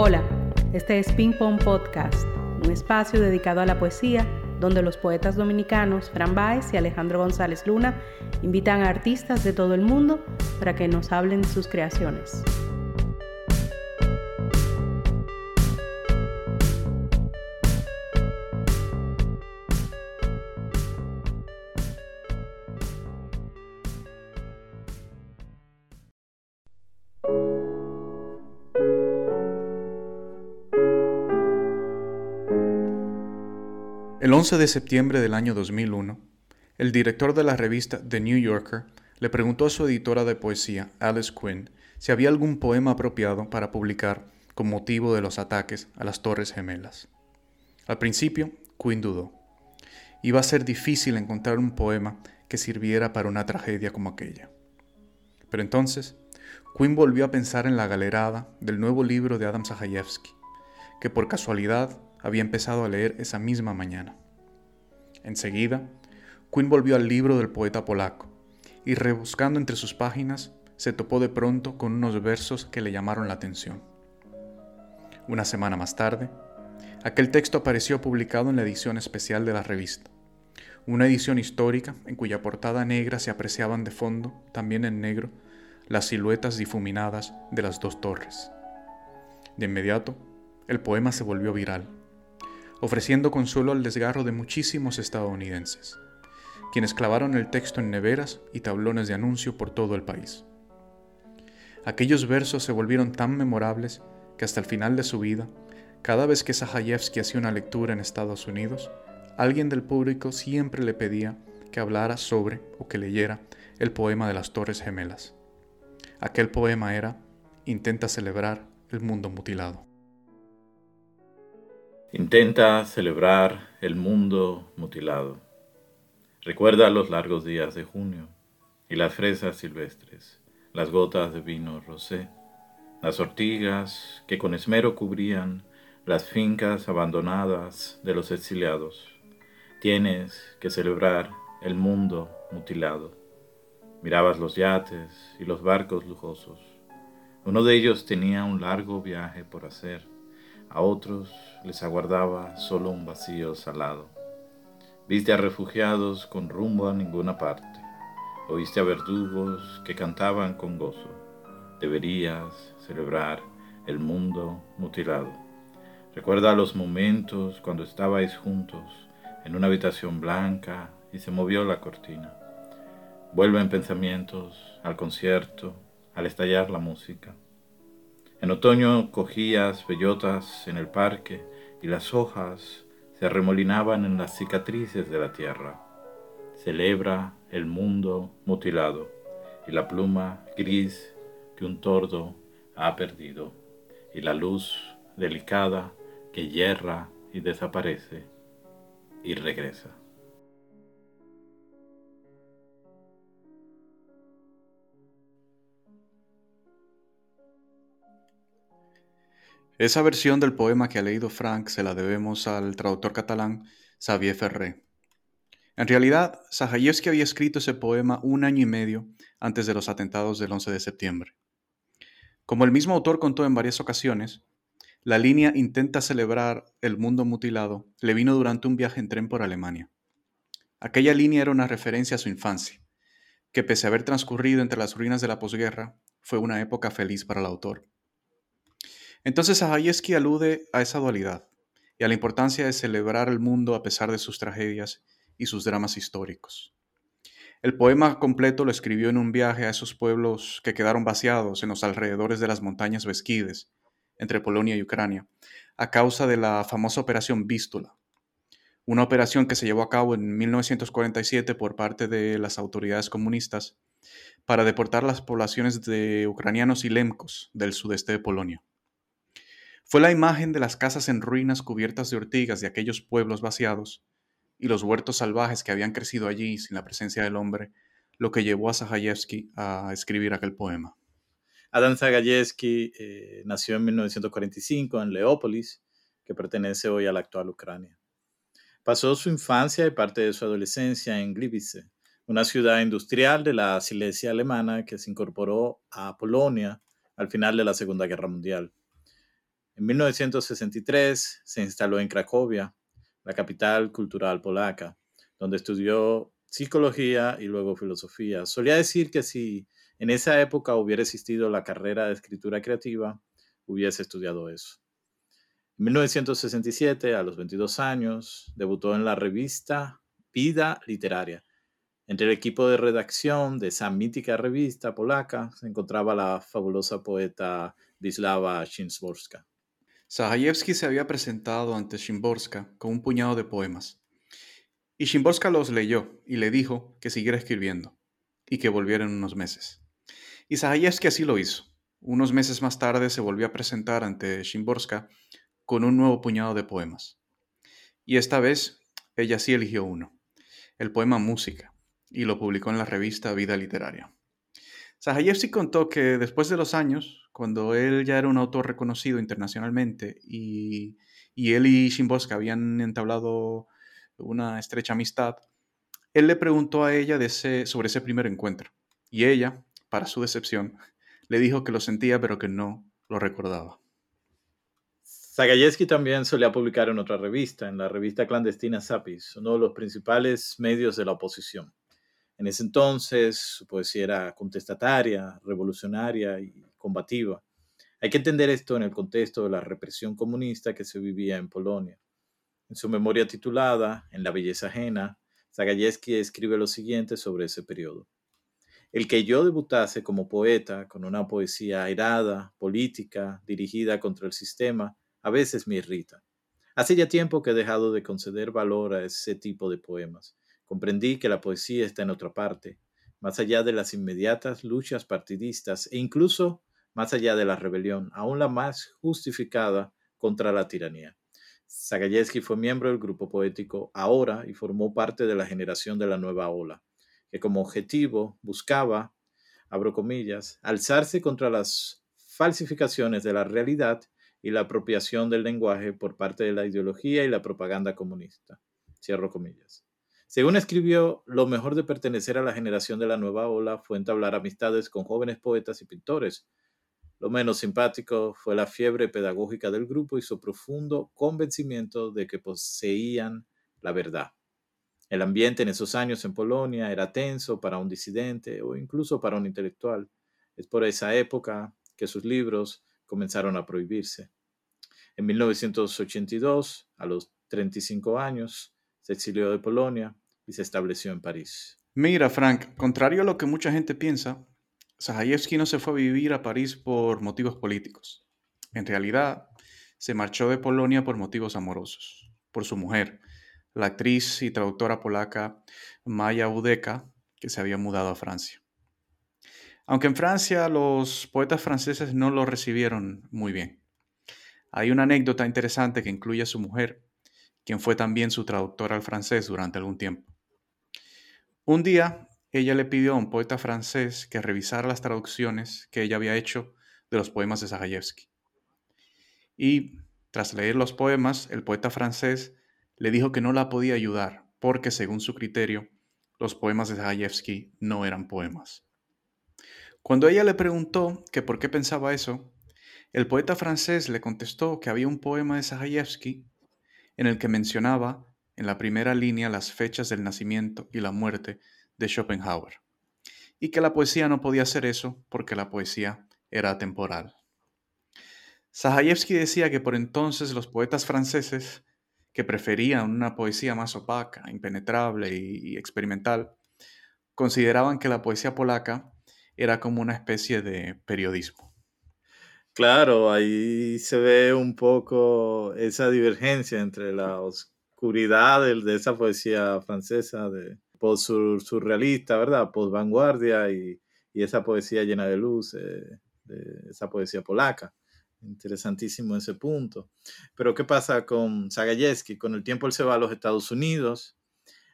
Hola, este es Ping Pong Podcast, un espacio dedicado a la poesía donde los poetas dominicanos Fran Baez y Alejandro González Luna invitan a artistas de todo el mundo para que nos hablen de sus creaciones. 11 de septiembre del año 2001, el director de la revista The New Yorker le preguntó a su editora de poesía, Alice Quinn, si había algún poema apropiado para publicar con motivo de los ataques a las Torres Gemelas. Al principio, Quinn dudó. Iba a ser difícil encontrar un poema que sirviera para una tragedia como aquella. Pero entonces, Quinn volvió a pensar en la galerada del nuevo libro de Adam Sajayevsky, que por casualidad había empezado a leer esa misma mañana. Enseguida, Quinn volvió al libro del poeta polaco y rebuscando entre sus páginas se topó de pronto con unos versos que le llamaron la atención. Una semana más tarde, aquel texto apareció publicado en la edición especial de la revista, una edición histórica en cuya portada negra se apreciaban de fondo, también en negro, las siluetas difuminadas de las dos torres. De inmediato, el poema se volvió viral ofreciendo consuelo al desgarro de muchísimos estadounidenses, quienes clavaron el texto en neveras y tablones de anuncio por todo el país. Aquellos versos se volvieron tan memorables que hasta el final de su vida, cada vez que Sajayevsky hacía una lectura en Estados Unidos, alguien del público siempre le pedía que hablara sobre o que leyera el poema de las Torres Gemelas. Aquel poema era Intenta celebrar el mundo mutilado. Intenta celebrar el mundo mutilado. Recuerda los largos días de junio y las fresas silvestres, las gotas de vino rosé, las ortigas que con esmero cubrían las fincas abandonadas de los exiliados. Tienes que celebrar el mundo mutilado. Mirabas los yates y los barcos lujosos. Uno de ellos tenía un largo viaje por hacer a otros les aguardaba solo un vacío salado. Viste a refugiados con rumbo a ninguna parte. Oíste a verdugos que cantaban con gozo. Deberías celebrar el mundo mutilado. Recuerda los momentos cuando estabais juntos en una habitación blanca y se movió la cortina. Vuelve en pensamientos al concierto, al estallar la música. En otoño cogías bellotas en el parque y las hojas se arremolinaban en las cicatrices de la tierra. Celebra el mundo mutilado y la pluma gris que un tordo ha perdido y la luz delicada que hierra y desaparece y regresa. Esa versión del poema que ha leído Frank se la debemos al traductor catalán Xavier Ferré. En realidad, Sajayevsky había escrito ese poema un año y medio antes de los atentados del 11 de septiembre. Como el mismo autor contó en varias ocasiones, la línea intenta celebrar el mundo mutilado le vino durante un viaje en tren por Alemania. Aquella línea era una referencia a su infancia, que pese a haber transcurrido entre las ruinas de la posguerra, fue una época feliz para el autor. Entonces Sajayevsky alude a esa dualidad y a la importancia de celebrar el mundo a pesar de sus tragedias y sus dramas históricos. El poema completo lo escribió en un viaje a esos pueblos que quedaron vaciados en los alrededores de las montañas Beskides, entre Polonia y Ucrania, a causa de la famosa Operación Vístula, una operación que se llevó a cabo en 1947 por parte de las autoridades comunistas para deportar las poblaciones de ucranianos y lemcos del sudeste de Polonia. Fue la imagen de las casas en ruinas cubiertas de ortigas de aquellos pueblos vaciados y los huertos salvajes que habían crecido allí sin la presencia del hombre lo que llevó a Sajayevsky a escribir aquel poema. Adam Zagayevsky eh, nació en 1945 en Leópolis, que pertenece hoy a la actual Ucrania. Pasó su infancia y parte de su adolescencia en Gliwice, una ciudad industrial de la Silesia alemana que se incorporó a Polonia al final de la Segunda Guerra Mundial. En 1963 se instaló en Cracovia, la capital cultural polaca, donde estudió psicología y luego filosofía. Solía decir que si en esa época hubiera existido la carrera de escritura creativa, hubiese estudiado eso. En 1967, a los 22 años, debutó en la revista Vida Literaria. Entre el equipo de redacción de esa mítica revista polaca se encontraba la fabulosa poeta Wisława Szymborska. Zahajewski se había presentado ante Szymborska con un puñado de poemas. Y Szymborska los leyó y le dijo que siguiera escribiendo y que volviera en unos meses. Y Zahajewski así lo hizo. Unos meses más tarde se volvió a presentar ante Szymborska con un nuevo puñado de poemas. Y esta vez ella sí eligió uno, el poema Música, y lo publicó en la revista Vida Literaria. Zahajewski contó que después de los años, cuando él ya era un autor reconocido internacionalmente y, él y Shimborska habían entablado una estrecha amistad, él le preguntó a ella de sobre ese primer encuentro. Y ella, para su decepción, le dijo que lo sentía pero que no lo recordaba. Zagayevsky también solía publicar en otra revista, en la revista clandestina Zapis, uno de los principales medios de la oposición. En ese entonces su poesía era contestataria, revolucionaria y combativa. Hay que entender esto en el contexto de la represión comunista que se vivía en Polonia. En su memoria titulada En la belleza ajena, Zagajewski escribe lo siguiente sobre ese periodo. El que yo debutase como poeta con una poesía airada, política, dirigida contra el sistema, a veces me irrita. Hace ya tiempo que he dejado de conceder valor a ese tipo de poemas Comprendí que la poesía está en otra parte, más allá de las inmediatas luchas partidistas e incluso más allá de la rebelión, aún la más justificada contra la tiranía. Zagajewski fue miembro del grupo poético Ahora y formó parte de la generación de la nueva ola, que como objetivo buscaba, abro comillas, alzarse contra las falsificaciones de la realidad y la apropiación del lenguaje por parte de la ideología y la propaganda comunista. Cierro comillas. Según escribió, lo mejor de pertenecer a la generación de la nueva ola fue entablar amistades con jóvenes poetas y pintores. Lo menos simpático fue la fiebre pedagógica del grupo y su profundo convencimiento de que poseían la verdad. El ambiente en esos años en Polonia era tenso para un disidente o incluso para un intelectual. Es por esa época que sus libros comenzaron a prohibirse. En 1982, a los 35 años, se exilió de Polonia y se estableció en París. Mira, Frank, contrario a lo que mucha gente piensa, Zahayevsky no se fue a vivir a París por motivos políticos. En realidad, se marchó de Polonia por motivos amorosos, por su mujer, la actriz y traductora polaca Maya Udeka, que se había mudado a Francia. Aunque en Francia los poetas franceses no lo recibieron muy bien. Hay una anécdota interesante que incluye a su mujer, quien fue también su traductora al francés durante algún tiempo. Un día, ella le pidió a un poeta francés que revisara las traducciones que ella había hecho de los poemas de Zagajewski. Y, tras leer los poemas, el poeta francés le dijo que no la podía ayudar porque, según su criterio, los poemas de Zagajewski no eran poemas. Cuando ella le preguntó que por qué pensaba eso, el poeta francés le contestó que había un poema de Zagajewski en el que mencionaba en la primera línea las fechas del nacimiento y la muerte de Schopenhauer, y que la poesía no podía hacer eso porque la poesía era atemporal. Zahayevsky decía que por entonces los poetas franceses, que preferían una poesía más opaca, impenetrable y experimental, consideraban que la poesía polaca era como una especie de periodismo. Claro, ahí se ve un poco esa divergencia entre la oscuridad de, esa poesía francesa, de post-surrealista, ¿verdad? Post-vanguardia y, esa poesía llena de luz, eh, esa poesía polaca. Interesantísimo ese punto. Pero ¿qué pasa con Zagajewski? Con el tiempo él se va a los Estados Unidos.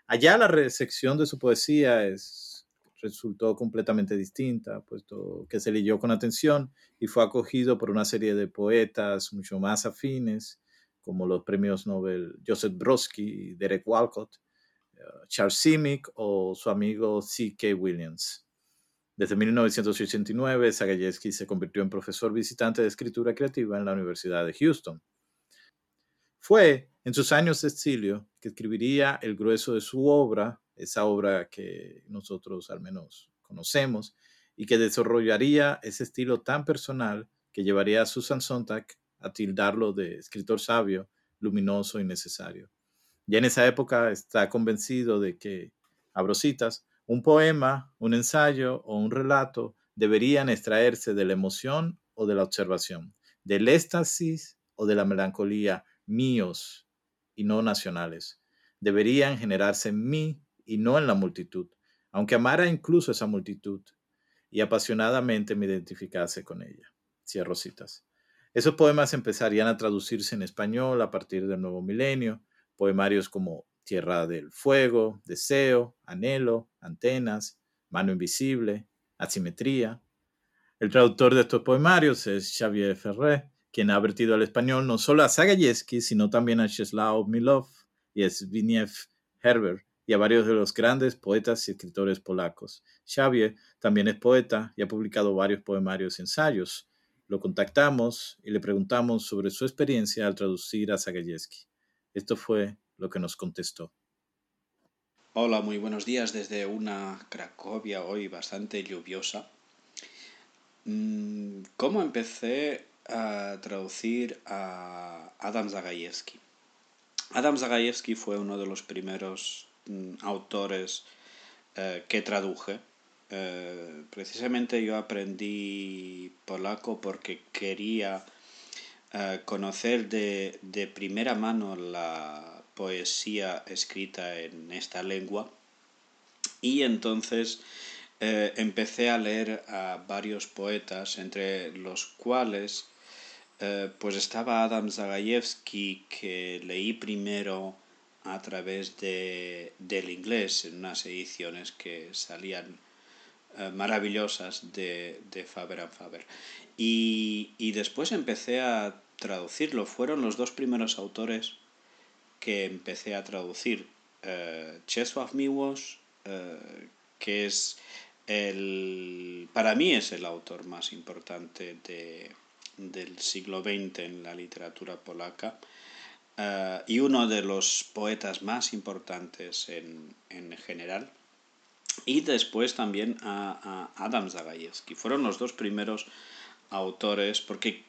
Allá la recepción de su poesía es resultó completamente distinta, puesto que se leyó con atención y fue acogido por una serie de poetas mucho más afines, como los premios Nobel Joseph Brodsky, Derek Walcott, Charles Simic o su amigo C.K. Williams. Desde 1989, Zagajewski se convirtió en profesor visitante de escritura creativa en la Universidad de Houston. Fue en sus años de exilio que escribiría el grueso de su obra, esa obra que nosotros al menos conocemos, y que desarrollaría ese estilo tan personal que llevaría a Susan Sontag a tildarlo de escritor sabio, luminoso y necesario. Ya en esa época está convencido de que, abro citas, un poema, un ensayo o un relato deberían extraerse de la emoción o de la observación, del éxtasis o de la melancolía míos y no nacionales. Deberían generarse en mí y no en la multitud, aunque amara incluso esa multitud y apasionadamente me identificase con ella. Cierro citas. Esos poemas empezarían a traducirse en español a partir del nuevo milenio, poemarios como Tierra del Fuego, Deseo, Anhelo, Antenas, Mano Invisible, Asimetría. El traductor de estos poemarios es Xavier Ferré, quien ha vertido al español no solo a Zagajewski, sino también a Czeslaw Milov y a Zbigniew Herbert, y a varios de los grandes poetas y escritores polacos. Xavier también es poeta y ha publicado varios poemarios y ensayos. Lo contactamos y le preguntamos sobre su experiencia al traducir a Zagajewski. Esto fue lo que nos contestó. Hola, muy buenos días desde una Cracovia hoy bastante lluviosa. Mm, ¿Cómo empecé a traducir a Adam Zagajewski? Adam Zagajewski fue uno de los primeros Mm, autores eh, que traduje. Eh, precisamente yo aprendí polaco porque quería eh, conocer de, de, primera mano la poesía escrita en esta lengua y entonces empecé a leer a varios poetas entre los cuales pues estaba Adam Zagajewski que leí primero a través de, del inglés en unas ediciones que salían eh, maravillosas de, de Faber and Faber. Y, y, después empecé a traducirlo. Fueron los dos primeros autores que empecé a traducir. Uh, Czesław Miłosz, uh, que es el, para mí es el autor más importante de, del siglo XX en la literatura polaca. Eh, y uno de los poetas más importantes en, en general. Y después también a, a, Adam Zagajewski. Fueron los dos primeros autores porque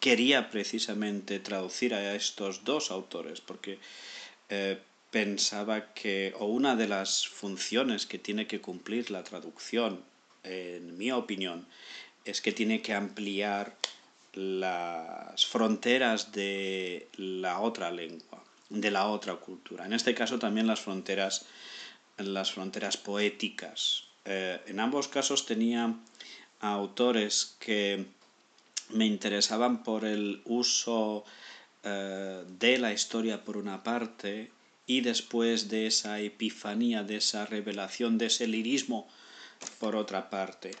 quería precisamente traducir a estos dos autores porque eh, pensaba que o una de las funciones que tiene que cumplir la traducción, en mi opinión, es que tiene que ampliar las fronteras de la otra lengua, de la otra cultura. En este caso también las fronteras, las fronteras poéticas. Eh, en ambos casos tenía autores que me interesaban por el uso eh, de la historia por una parte y después de esa epifanía, de esa revelación, de ese lirismo por otra parte.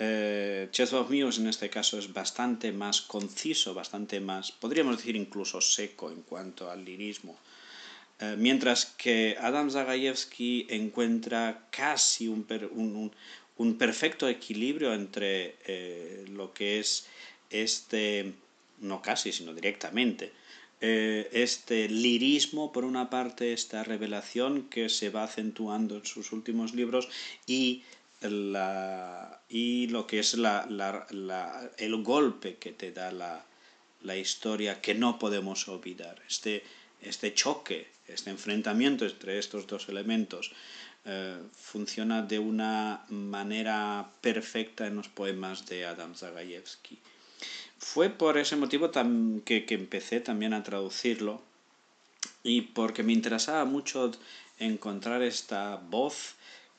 Eh, Czesław Miłosz en este caso es bastante más conciso, bastante más, podríamos decir incluso seco en cuanto al lirismo. Eh, mientras que Adam Zagajewski encuentra casi un, un, un perfecto equilibrio entre eh, lo que es este, no casi, sino directamente, eh, este lirismo, por una parte, esta revelación que se va acentuando en sus últimos libros y la, y lo que es la, la, el golpe que te da la, historia que no podemos olvidar. Este, este choque, este enfrentamiento entre estos dos elementos eh, funciona de una manera perfecta en los poemas de Adam Zagajewski. Fue por ese motivo que, que empecé también a traducirlo y porque me interesaba mucho encontrar esta voz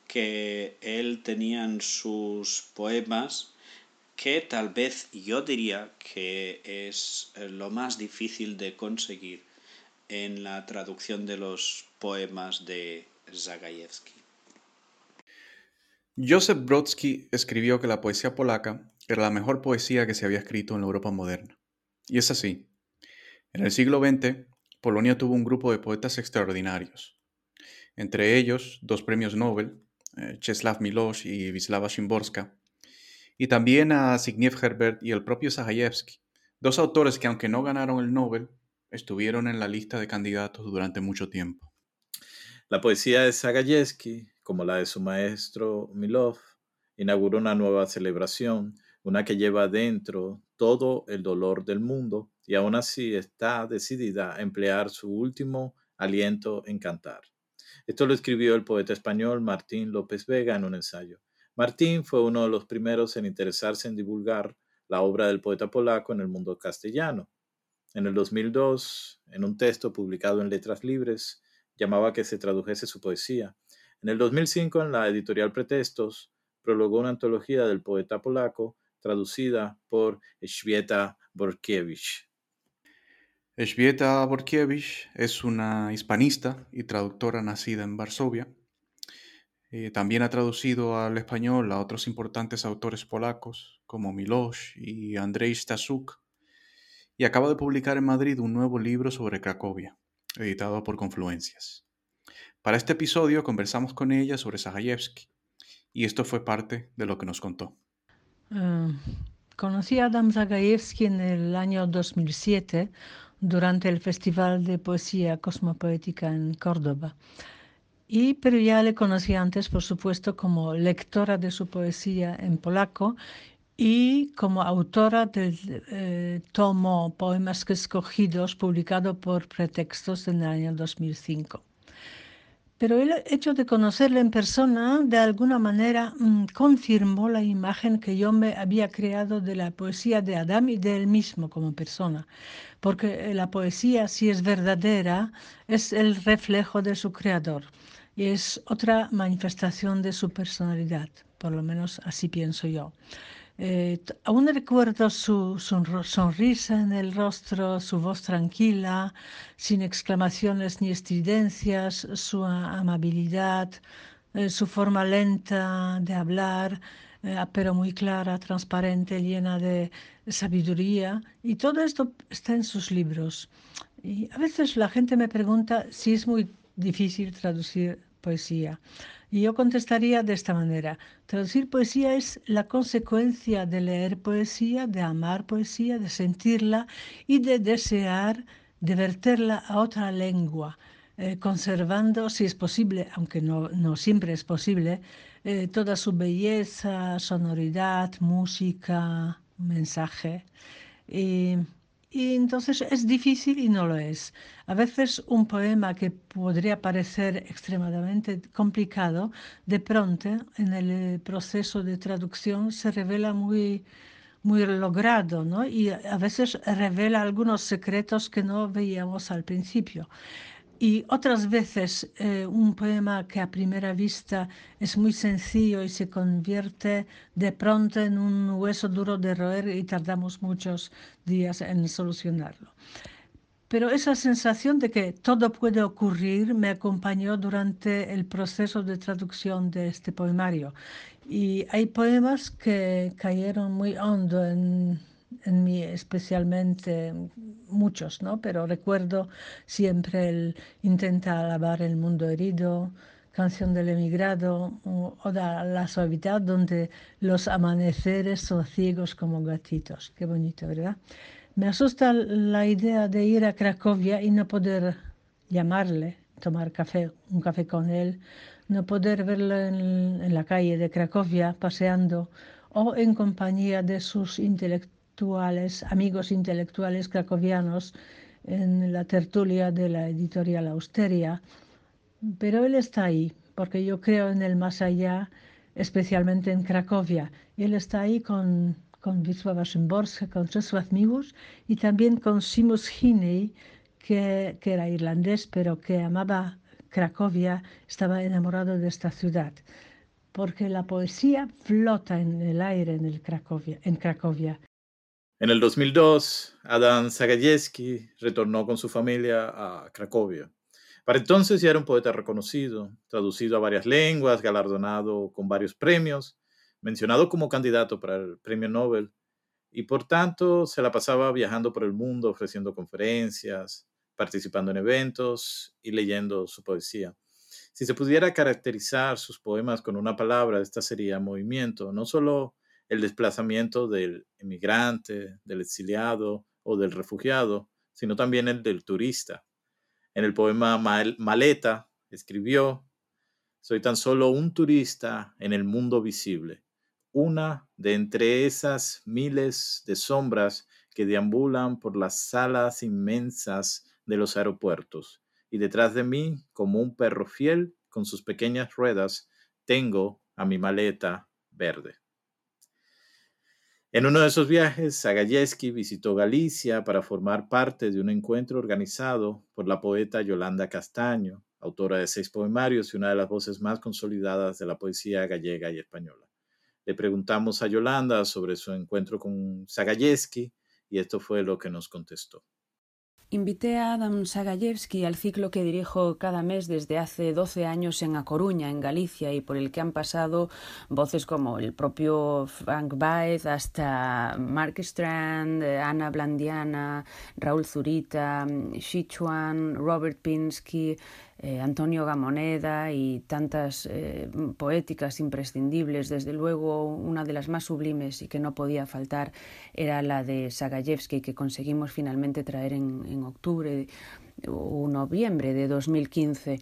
que él tenía en sus poemas que tal vez yo diría que es eh, lo más difícil de conseguir en la traducción de los poemas de Zagajewski. Joseph Brodsky escribió que la poesía polaca era la mejor poesía que se había escrito en la Europa moderna. Y es así. En el siglo XX, Polonia tuvo un grupo de poetas extraordinarios, entre ellos dos premios Nobel eh, Czeslaw Milosz y Wisława Szymborska, y también a Zbigniew Herbert y el propio Zagajewski, dos autores que aunque no ganaron el Nobel, estuvieron en la lista de candidatos durante mucho tiempo. La poesía de Zagajewski, como la de su maestro Milov, inauguró una nueva celebración, una que lleva dentro todo el dolor del mundo y aún así está decidida a emplear su último aliento en cantar. Esto lo escribió el poeta español Martín López Vega en un ensayo. Martín fue uno de los primeros en interesarse en divulgar la obra del poeta polaco en el mundo castellano. En el 2002, en un texto publicado en Letras Libres, llamaba que se tradujese su poesía. En el 2005, en la editorial Pretextos, prologó una antología del poeta polaco traducida por Elżbieta Borkiewicz. Borkiewicz es una hispanista y traductora nacida en Varsovia. Eh, también ha traducido al español a otros importantes autores polacos como Milosz y Andrzej Stasuk, y acaba de publicar en Madrid un nuevo libro sobre Cracovia, editado por Confluencias. Para este episodio conversamos con ella sobre Zagajewski, y esto fue parte de lo que nos contó. Uh, conocí a Adam Zagajewski en el año 2007 durante el Festival de Poesía Cosmopoética en Córdoba. Y, pero ya le conocí antes, por supuesto, como lectora de su poesía en polaco y como autora del eh, tomo Poemas Escogidos, publicado por Pretextos en el año 2005. Pero el hecho de conocerle en persona, de alguna manera, mm, confirmó la imagen que yo me había creado de la poesía de Adam y de él mismo como persona. Porque la poesía, si es verdadera, es el reflejo de su creador y es otra manifestación de su personalidad, por lo menos así pienso yo. Eh, aún recuerdo su, sonrisa en el rostro, su voz tranquila, sin exclamaciones ni estridencias, su amabilidad, eh, su forma lenta de hablar, eh, pero muy clara, transparente, llena de sabiduría. Y todo esto está en sus libros. Y a veces la gente me pregunta si es muy difícil traducir poesía. Y yo contestaría de esta manera. Traducir poesía es la consecuencia de leer poesía, de amar poesía, de sentirla y de desear de verterla a otra lengua, eh, conservando, si es posible, aunque no, no siempre es posible, eh, toda su belleza, sonoridad, música, mensaje. Y entonces es difícil y no lo es. A veces un poema que podría parecer extremadamente complicado, de pronto en el eh, proceso de traducción se revela muy, muy logrado, ¿no? Y a veces revela algunos secretos que no veíamos al principio. Y otras veces eh, un poema que a primera vista es muy sencillo y se convierte de pronto en un hueso duro de roer y tardamos muchos días en solucionarlo. Pero esa sensación de que todo puede ocurrir me acompañó durante el proceso de traducción de este poemario. Y hay poemas que cayeron muy hondo en, en mí especialmente muchos, ¿no? Pero recuerdo siempre el Intenta alabar el mundo herido, Canción del emigrado o, La suavidad donde los amaneceres son ciegos como gatitos. Qué bonito, ¿verdad? Me asusta la idea de ir a Cracovia y no poder llamarle, tomar café, un café con él, no poder verlo en, en la calle de Cracovia paseando o en compañía de sus intelectuales amigos intelectuales cracovianos en la tertulia de la editorial Austeria, pero él está ahí, porque yo creo en el más allá, especialmente en Cracovia. Él está ahí con, con Wisława Szymborska, con Czesław Miłosz y también con Seamus Heaney, que, que era irlandés, pero que amaba Cracovia, estaba enamorado de esta ciudad. Porque la poesía flota en el aire en Cracovia en el 2002, Adam Zagajewski retornó con su familia a Cracovia. Para entonces ya era un poeta reconocido, traducido a varias lenguas, galardonado con varios premios, mencionado como candidato para el Premio Nobel y por tanto se la pasaba viajando por el mundo ofreciendo conferencias, participando en eventos y leyendo su poesía. Si se pudiera caracterizar sus poemas con una palabra, esta sería movimiento, no solo el desplazamiento del emigrante, del exiliado o del refugiado, sino también el del turista. En el poema Maleta escribió, Soy tan solo un turista en el mundo visible, una de entre esas miles de sombras que deambulan por las salas inmensas de los aeropuertos, y detrás de mí, como un perro fiel con sus pequeñas ruedas, tengo a mi maleta verde. En uno de esos viajes, Zagayevsky visitó Galicia para formar parte de un encuentro organizado por la poeta Yolanda Castaño, autora de seis poemarios y una de las voces más consolidadas de la poesía gallega y española. Le preguntamos a Yolanda sobre su encuentro con Zagayevsky y esto fue lo que nos contestó. Invité a Adam Sagayevsky al ciclo que dirijo cada mes desde hace 12 años en A Coruña, en Galicia, y por el que han pasado voces como el propio Frank Baez hasta Mark Strand, Ana Blandiana, Raúl Zurita, Sichuan, Robert Pinsky, eh, Antonio Gamoneda y tantas eh, poéticas imprescindibles. Desde luego, una de las más sublimes y que no podía faltar era la de Sagayevsky, que conseguimos finalmente traer en, en octubre o noviembre de 2015.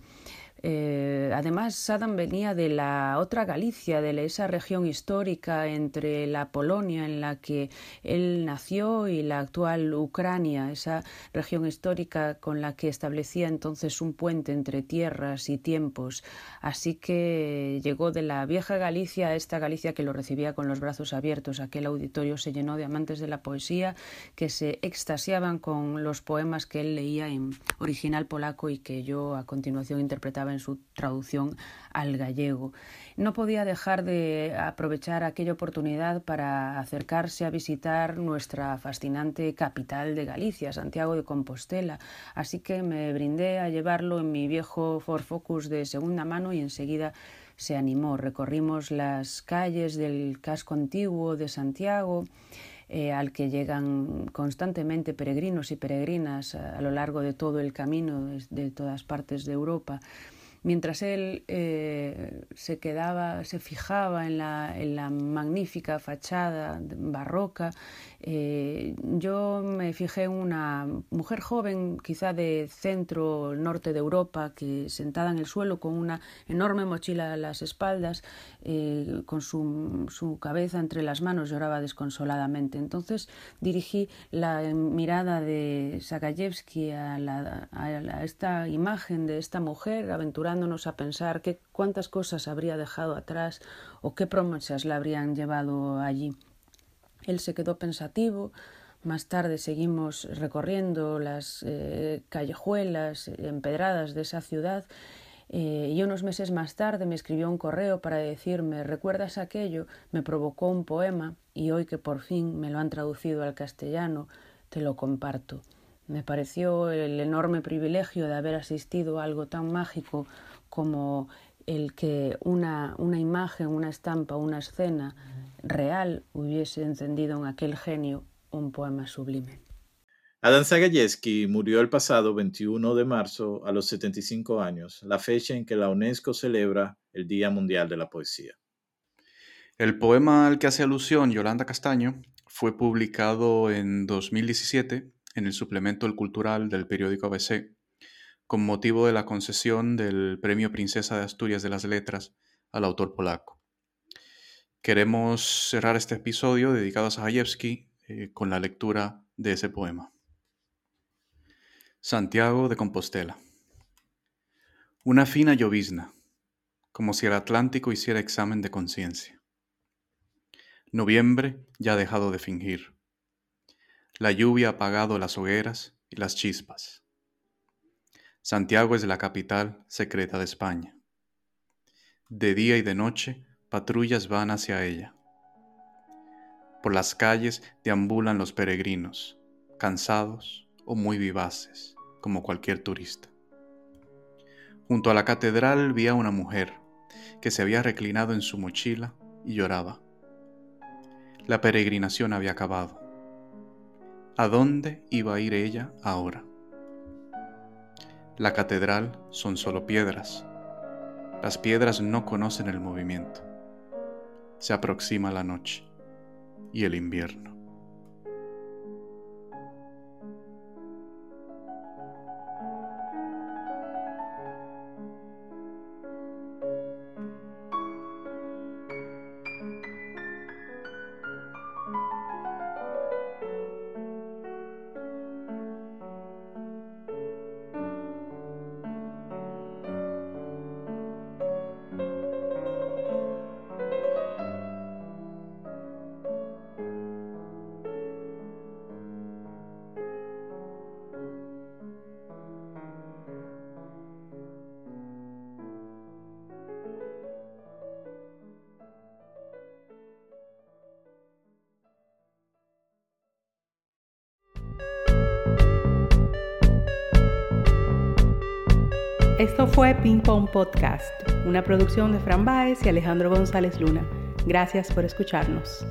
Eh, además, Saddam venía de la otra Galicia, de esa región histórica entre la Polonia en la que él nació y la actual Ucrania, esa región histórica con la que establecía entonces un puente entre tierras y tiempos. Así que llegó de la vieja Galicia a esta Galicia que lo recibía con los brazos abiertos. Aquel auditorio se llenó de amantes de la poesía que se extasiaban con los poemas que él leía en original polaco y que yo a continuación interpretaba en su traducción al gallego. No podía dejar de aprovechar aquella oportunidad para acercarse a visitar nuestra fascinante capital de Galicia, Santiago de Compostela, así que me brindé a llevarlo en mi viejo Ford Focus de segunda mano y enseguida se animó. Recorrimos las calles del casco antiguo de Santiago. Eh, al que llegan constantemente peregrinos y peregrinas a, lo largo de todo el camino de todas partes de Europa mientras él eh, se quedaba, se fijaba en la, en la magnífica fachada barroca, eh, yo me fijé en una mujer joven, quizá de centro norte de Europa, que sentada en el suelo con una enorme mochila a las espaldas, eh, con su, su, cabeza entre las manos, lloraba desconsoladamente. Entonces dirigí la mirada de Sagayevsky a, a esta imagen de esta mujer, aventurándonos a pensar qué, cuántas cosas habría dejado atrás o qué promesas la habrían llevado allí. Él se quedó pensativo. Más tarde seguimos recorriendo las eh, callejuelas empedradas de esa ciudad eh, y unos meses más tarde me escribió un correo para decirme ¿recuerdas aquello? Me provocó un poema y hoy que por fin me lo han traducido al castellano, te lo comparto. Me pareció el enorme privilegio de haber asistido a algo tan mágico como el que una, una imagen, una estampa, una escena real hubiese encendido en aquel genio un poema sublime. Adán Zagayevsky murió el pasado 21 de marzo a los 75 años, la fecha en que la UNESCO celebra el Día Mundial de la Poesía. El poema al que hace alusión Yolanda Castaño fue publicado en 2017 en el suplemento El Cultural del periódico ABC con motivo de la concesión del Premio Princesa de Asturias de las Letras al autor polaco. Queremos cerrar este episodio dedicado a Zajayevsky eh, con la lectura de ese poema. Santiago de Compostela. Una fina llovizna, como si el Atlántico hiciera examen de conciencia. Noviembre ya ha dejado de fingir. La lluvia ha apagado las hogueras y las chispas. Santiago es la capital secreta de España. De día y de noche, patrullas van hacia ella. Por las calles deambulan los peregrinos, cansados o muy vivaces, como cualquier turista. Junto a la catedral vi a una mujer que se había reclinado en su mochila y lloraba. La peregrinación había acabado. ¿A dónde iba a ir ella ahora? La catedral son solo piedras. Las piedras no conocen el movimiento. Se aproxima la noche y el invierno. Esto fue Ping Pong Podcast, una producción de Fran Baez y Alejandro González Luna. Gracias por escucharnos.